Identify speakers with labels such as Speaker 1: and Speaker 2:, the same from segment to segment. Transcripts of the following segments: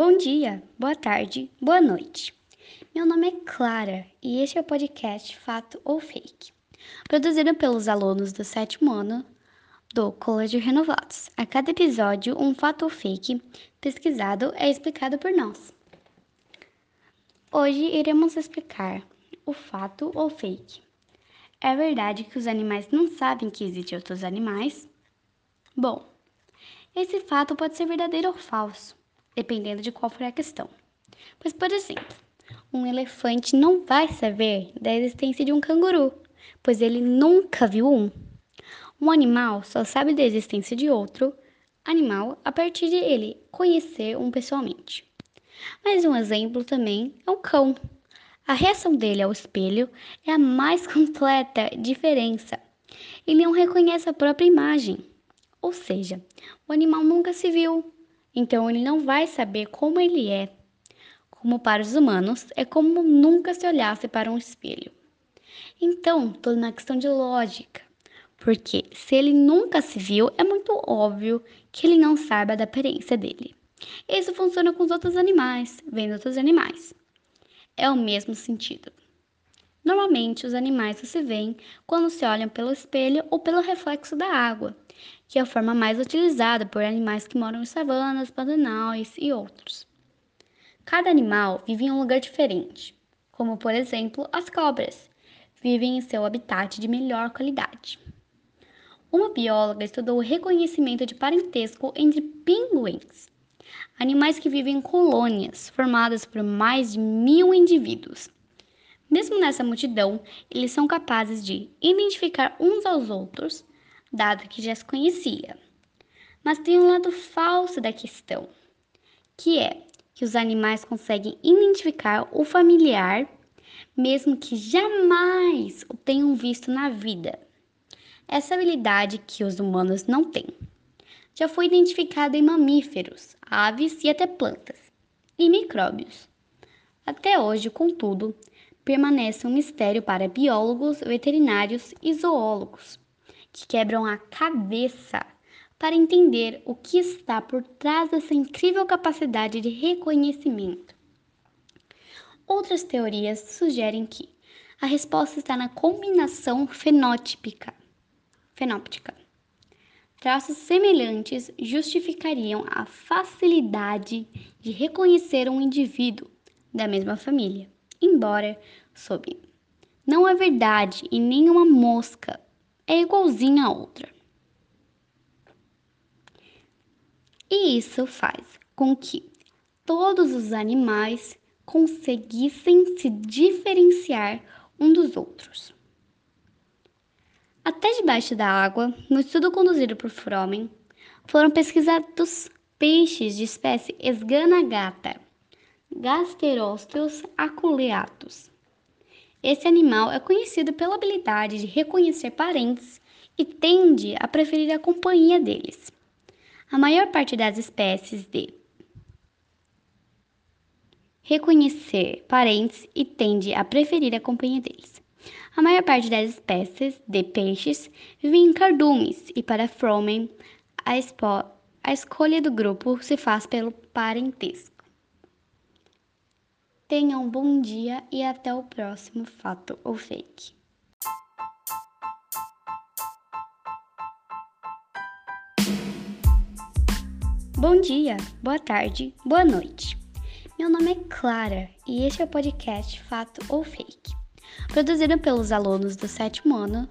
Speaker 1: Bom dia, boa tarde, boa noite. Meu nome é Clara e este é o podcast Fato ou Fake, produzido pelos alunos do sétimo ano do Colégio Renovados. A cada episódio, um fato ou fake pesquisado é explicado por nós. Hoje iremos explicar o fato ou fake. É verdade que os animais não sabem que existem outros animais? Bom, esse fato pode ser verdadeiro ou falso dependendo de qual for a questão. Pois, por exemplo, um elefante não vai saber da existência de um canguru, pois ele nunca viu um. Um animal só sabe da existência de outro animal a partir de ele conhecer um pessoalmente. Mais um exemplo também é o cão. A reação dele ao espelho é a mais completa diferença. Ele não reconhece a própria imagem, ou seja, o animal nunca se viu, então ele não vai saber como ele é. Como para os humanos, é como nunca se olhasse para um espelho. Então, tudo na questão de lógica. Porque se ele nunca se viu, é muito óbvio que ele não saiba da aparência dele. Isso funciona com os outros animais, vendo outros animais. É o mesmo sentido. Normalmente, os animais se veem quando se olham pelo espelho ou pelo reflexo da água, que é a forma mais utilizada por animais que moram em savanas, pantanais e outros. Cada animal vive em um lugar diferente, como por exemplo as cobras, vivem em seu habitat de melhor qualidade. Uma bióloga estudou o reconhecimento de parentesco entre pinguins, animais que vivem em colônias formadas por mais de mil indivíduos mesmo nessa multidão, eles são capazes de identificar uns aos outros, dado que já se conhecia. Mas tem um lado falso da questão, que é que os animais conseguem identificar o familiar, mesmo que jamais o tenham visto na vida. Essa habilidade que os humanos não têm. Já foi identificada em mamíferos, aves e até plantas, e micróbios. Até hoje, contudo, permanece um mistério para biólogos, veterinários e zoólogos, que quebram a cabeça para entender o que está por trás dessa incrível capacidade de reconhecimento. Outras teorias sugerem que a resposta está na combinação fenótipica. Fenóptica. Traços semelhantes justificariam a facilidade de reconhecer um indivíduo da mesma família embora sob. Não é verdade e nenhuma mosca é igualzinha a outra. E isso faz com que todos os animais conseguissem se diferenciar um dos outros. Até debaixo da água, no estudo conduzido por Fromen, foram pesquisados peixes de espécie Esganagata, Gasterósteos aculeatus. Esse animal é conhecido pela habilidade de reconhecer parentes e tende a preferir a companhia deles. A maior parte das espécies de reconhecer parentes e tende a preferir a companhia deles. A maior parte das espécies de peixes vivem em cardumes e para Fromen a, a escolha do grupo se faz pelo parentesco. Tenha um bom dia e até o próximo fato ou fake. Bom dia, boa tarde, boa noite. Meu nome é Clara e este é o podcast Fato ou Fake, produzido pelos alunos do sétimo ano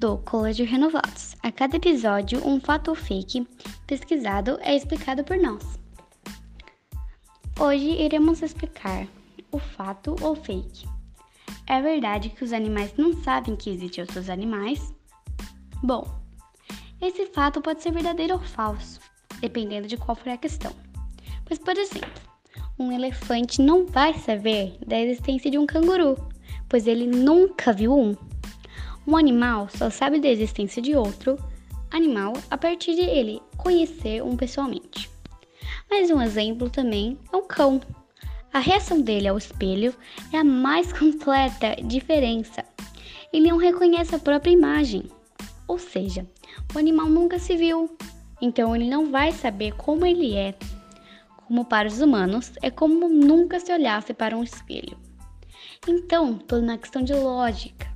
Speaker 1: do Colégio Renovados. A cada episódio, um fato ou fake pesquisado é explicado por nós. Hoje iremos explicar o fato ou fake. É verdade que os animais não sabem que existem outros animais? Bom, esse fato pode ser verdadeiro ou falso, dependendo de qual for a questão. Pois, por exemplo, um elefante não vai saber da existência de um canguru, pois ele nunca viu um. Um animal só sabe da existência de outro animal a partir de ele conhecer um pessoalmente. Mais um exemplo também é o cão. A reação dele ao espelho é a mais completa diferença. Ele não reconhece a própria imagem, ou seja, o animal nunca se viu, então ele não vai saber como ele é. como para os humanos, é como nunca se olhasse para um espelho. Então, tudo na questão de lógica.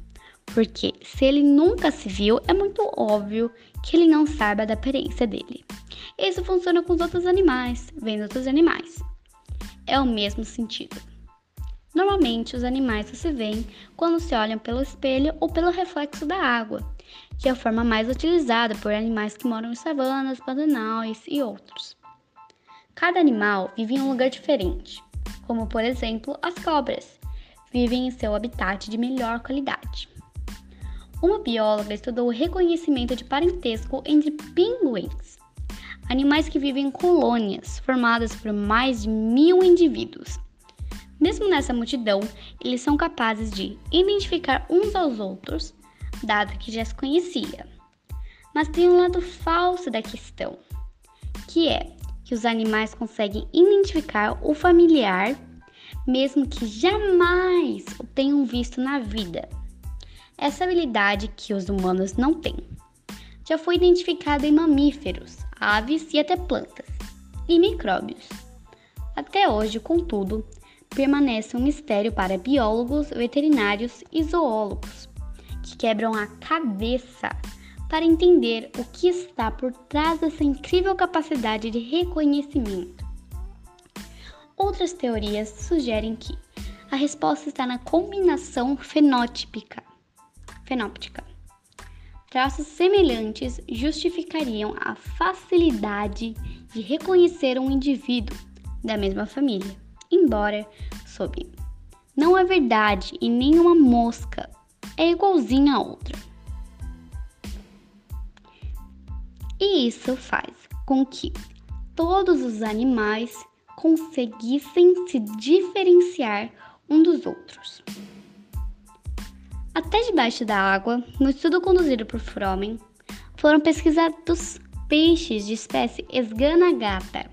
Speaker 1: Porque se ele nunca se viu, é muito óbvio que ele não saiba da aparência dele. Isso funciona com os outros animais, vendo outros animais. É o mesmo sentido. Normalmente, os animais só se veem quando se olham pelo espelho ou pelo reflexo da água, que é a forma mais utilizada por animais que moram em savanas, pantanais e outros. Cada animal vive em um lugar diferente, como por exemplo as cobras, vivem em seu habitat de melhor qualidade. Uma bióloga estudou o reconhecimento de parentesco entre pinguins, animais que vivem em colônias formadas por mais de mil indivíduos mesmo nessa multidão, eles são capazes de identificar uns aos outros, dado que já se conhecia. Mas tem um lado falso da questão, que é que os animais conseguem identificar o familiar, mesmo que jamais o tenham visto na vida. Essa habilidade que os humanos não têm. Já foi identificada em mamíferos, aves e até plantas, e micróbios. Até hoje, contudo, permanece um mistério para biólogos, veterinários e zoólogos, que quebram a cabeça para entender o que está por trás dessa incrível capacidade de reconhecimento. Outras teorias sugerem que a resposta está na combinação fenotípica. fenóptica. Traços semelhantes justificariam a facilidade de reconhecer um indivíduo da mesma família embora sobre. Não é verdade e nenhuma mosca é igualzinha a outra. E isso faz com que todos os animais conseguissem se diferenciar um dos outros. Até debaixo da água, no estudo conduzido por Fromen, foram pesquisados peixes de espécie esganagata,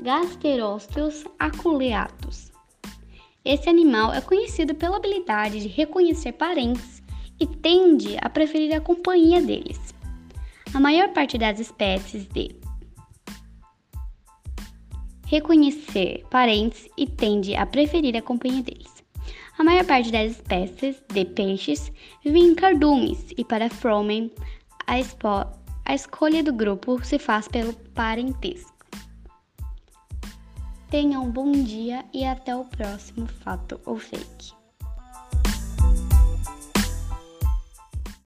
Speaker 1: Gasterósteos aculeatus. Esse animal é conhecido pela habilidade de reconhecer parentes e tende a preferir a companhia deles. A maior parte das espécies de reconhecer parentes e tende a preferir a companhia deles. A maior parte das espécies de peixes vivem em cardumes e para Fromen a, a escolha do grupo se faz pelo parentesco. Tenham um bom dia e até o próximo fato ou fake.